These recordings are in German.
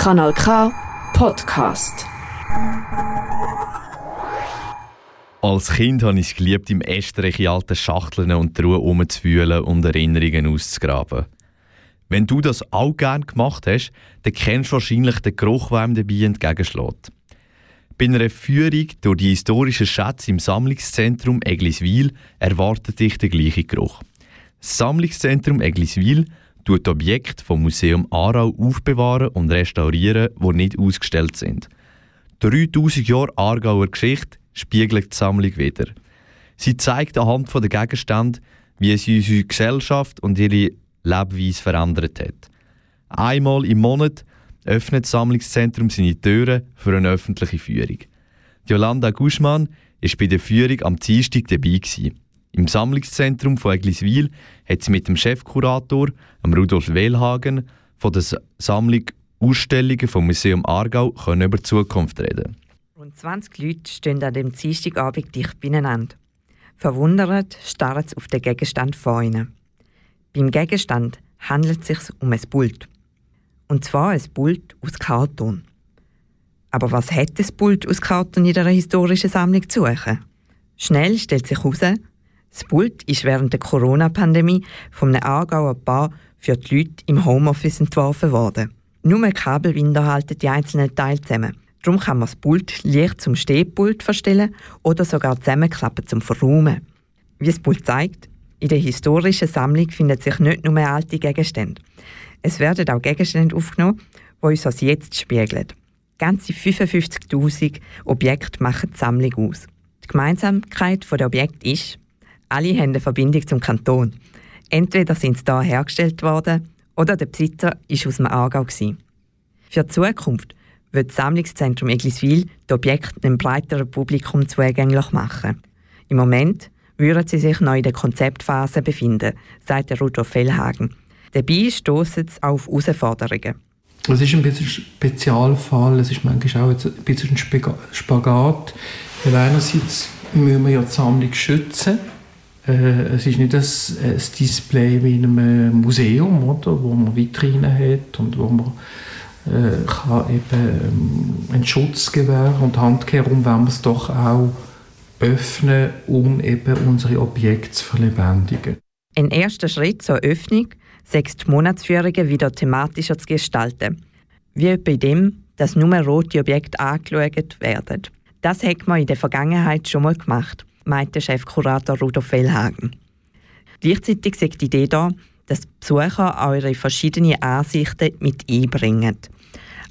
Kanal K Podcast. Als Kind habe ich es geliebt, im Estrich in alten Schachteln und Truhen rumzuwühlen und Erinnerungen auszugraben. Wenn du das auch gerne gemacht hast, dann kennst du wahrscheinlich den Geruch, der einem dabei entgegenschlägt. Bei einer Führung durch die historischen Schätze im Sammlungszentrum Egliswil erwartet dich der gleiche Geruch. Das Sammlungszentrum Egliswil tut Objekte vom Museum Aarau aufbewahren und restaurieren, die nicht ausgestellt sind. 3000 Jahre Aargauer Geschichte spiegelt die Sammlung wieder. Sie zeigt anhand der Gegenstände, wie sie unsere Gesellschaft und ihre Lebensweise verändert hat. Einmal im Monat öffnet das Sammlungszentrum seine Türen für eine öffentliche Führung. Jolanda Guschmann war bei der Führung am Dienstag dabei. Gewesen. Im Sammlungszentrum von Egliswil hat sie mit dem Chefkurator, Rudolf Wehlhagen, von der Sammlung Ausstellungen vom Museum Aargau können über die Zukunft reden. Rund 20 Leute stehen an dem Dienstagabend dicht beieinander. Verwundert starren sie auf den Gegenstand vor ihnen. Beim Gegenstand handelt es sich um ein Pult. Und zwar ein Pult aus Karton. Aber was hat das Pult aus Karton in einer historischen Sammlung zu suchen? Schnell stellt sich heraus, das Pult ist während der Corona-Pandemie von einem Aargauer Paar für die Leute im Homeoffice entworfen worden. Nur Kabelbinder halten die einzelnen Teile zusammen. Darum kann man das Pult leicht zum Stehpult verstellen oder sogar zusammenklappen zum Verräumen. Wie das Pult zeigt, in der historischen Sammlung finden sich nicht nur alte Gegenstände. Es werden auch Gegenstände aufgenommen, die uns das Jetzt spiegeln. Ganze 55.000 Objekte machen die Sammlung aus. Die Gemeinsamkeit der Objekte ist, alle haben eine Verbindung zum Kanton. Entweder sind sie hier hergestellt worden oder der Besitzer war aus dem Aargau. Für die Zukunft wird das Sammlungszentrum Egliswil die Objekte einem breiteren Publikum zugänglich machen. Im Moment würden sie sich noch in der Konzeptphase befinden, sagt Rudolf Fellhagen. Dabei stoßen sie auf Herausforderungen. Es ist ein bisschen Spezialfall, es ist manchmal auch ein bisschen Spagat, weil einerseits müssen wir ja die Sammlung schützen es ist nicht ein, ein, Display wie in einem Museum, oder, wo man Vitrinen hat und wo man äh, kann eben ähm, einen Schutz gewähren und handkehrum wollen wir es doch auch öffnen, um eben unsere Objekte zu verlebendigen. Ein erster Schritt zur Öffnung sechs Monatsführungen wieder thematischer zu gestalten. Wie bei dem, dass nur rote Objekte angeschaut werden. Das hat man in der Vergangenheit schon mal gemacht meinte Chefkurator Rudolf Wellhagen. Gleichzeitig sagt die Idee da, dass Besucher eure verschiedenen Ansichten mit einbringen.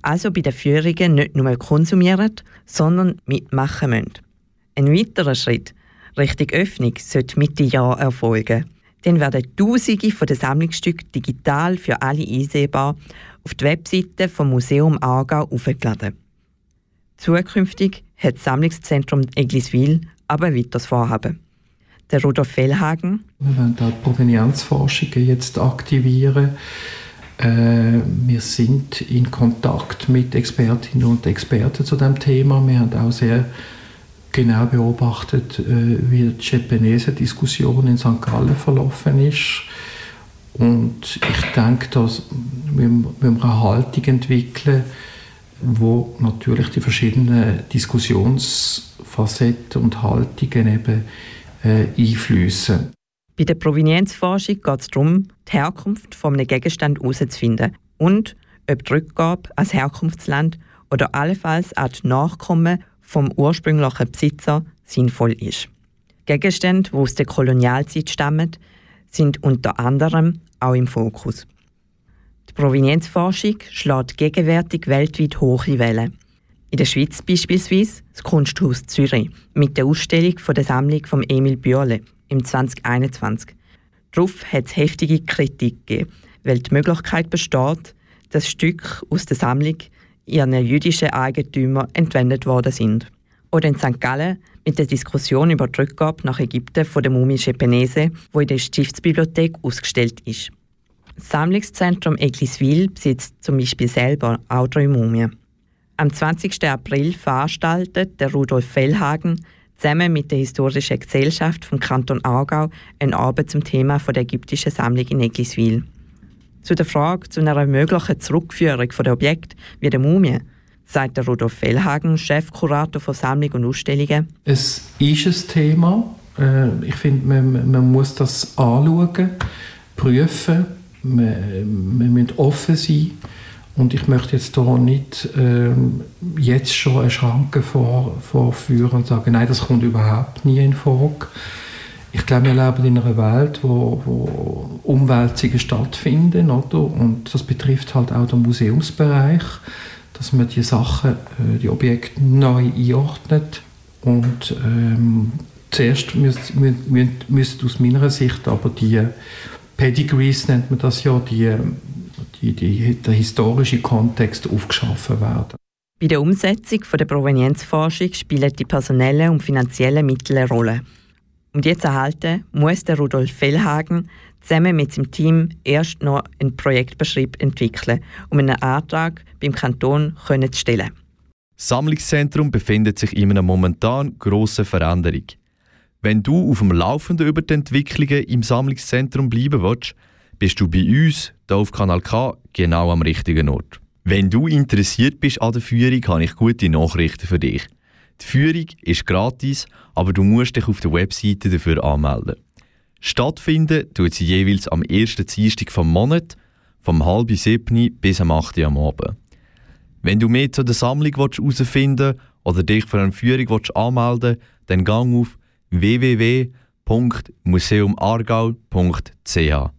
Also bei den Führungen nicht nur konsumieren, sondern mitmachen müssen. Ein weiterer Schritt Richtung Öffnung sollte Mitte Jahr erfolgen. Dann werden Tausende von den Sammlungsstücken digital für alle einsehbar auf die Webseite vom Museum Aargau aufgeladen. Zukünftig hat das Sammlungszentrum Egliswil aber weiteres Vorhaben. Der Rudolf Fellhagen. Wir werden da die Provenienzforschungen jetzt aktivieren. Äh, wir sind in Kontakt mit Expertinnen und Experten zu dem Thema. Wir haben auch sehr genau beobachtet, äh, wie die Chepenese-Diskussion in St. Gallen verlaufen ist. Und ich denke, dass wir, wir eine Haltung entwickeln, wo natürlich die verschiedenen Diskussionsfacetten und Haltungen eben äh, einfließen. Bei der Provenienzforschung geht es darum, die Herkunft von einem Gegenstand herauszufinden und ob die Rückgabe als Herkunftsland oder allenfalls als Nachkommen vom ursprünglichen Besitzer sinnvoll ist. Gegenstände, die aus der Kolonialzeit stammen, sind unter anderem auch im Fokus. Die Provenienzforschung schlägt gegenwärtig weltweit hohe Wellen. In der Schweiz beispielsweise das Kunsthaus Zürich mit der Ausstellung von der Sammlung von Emil Bürle im 2021. Darauf hat es heftige Kritik gegeben, weil die Möglichkeit besteht, dass Stücke aus der Sammlung ihren jüdischen Eigentümern entwendet worden sind. Oder in St. Gallen mit der Diskussion über die Rückgabe nach Ägypten von der Mumie Schepenese, wo in der Stiftsbibliothek ausgestellt ist. Das Sammlungszentrum Egliswil besitzt zum Beispiel selber auch drei Mumien. Am 20. April veranstaltet der Rudolf Fellhagen zusammen mit der Historischen Gesellschaft vom Kanton Aargau eine Arbeit zum Thema der ägyptischen Sammlung in Egliswil. Zu der Frage zu einer möglichen Zurückführung der Objekte wie der Mumie sagt der Rudolf Fellhagen, Chefkurator von Sammlung und Ausstellungen. Es ist ein Thema. Äh, ich finde, man, man muss das anschauen, prüfen. Wir, wir müssen offen sein. Und ich möchte jetzt hier nicht ähm, jetzt schon eine Schranke vor, vorführen und sagen, nein, das kommt überhaupt nie in Frage. Ich glaube, wir leben in einer Welt, wo, wo Umwälzungen stattfinden, oder? Und das betrifft halt auch den Museumsbereich dass man die Sachen, äh, die Objekte neu einordnet. Und ähm, zuerst müssen müsst, aus meiner Sicht aber die Pedigrees, nennt man das ja, die, die, die, der historische Kontext aufgeschaffen werden. Bei der Umsetzung der Provenienzforschung spielen die personellen und finanziellen Mittel eine Rolle. Um die zu erhalten, muss der Rudolf Fellhagen zusammen mit seinem Team erst noch einen Projektbeschrieb entwickeln, um einen Antrag beim Kanton zu stellen. Das Sammlungszentrum befindet sich in einer momentan grossen Veränderung. Wenn du auf dem Laufenden über die Entwicklungen im Sammlungszentrum bleiben willst, bist du bei uns, hier auf Kanal K, genau am richtigen Ort. Wenn du interessiert bist an der Führung, habe ich gute Nachrichten für dich. Die Führung ist gratis, aber du musst dich auf der Webseite dafür anmelden. Stattfinden tut sie jeweils am ersten Dienstag vom Monat, vom halb sieben bis am 8 Uhr am Abend. Wenn du mehr zu der Sammlung herausfinden oder dich für eine Führung anmelden willst, dann gang auf www.museumargau.ch.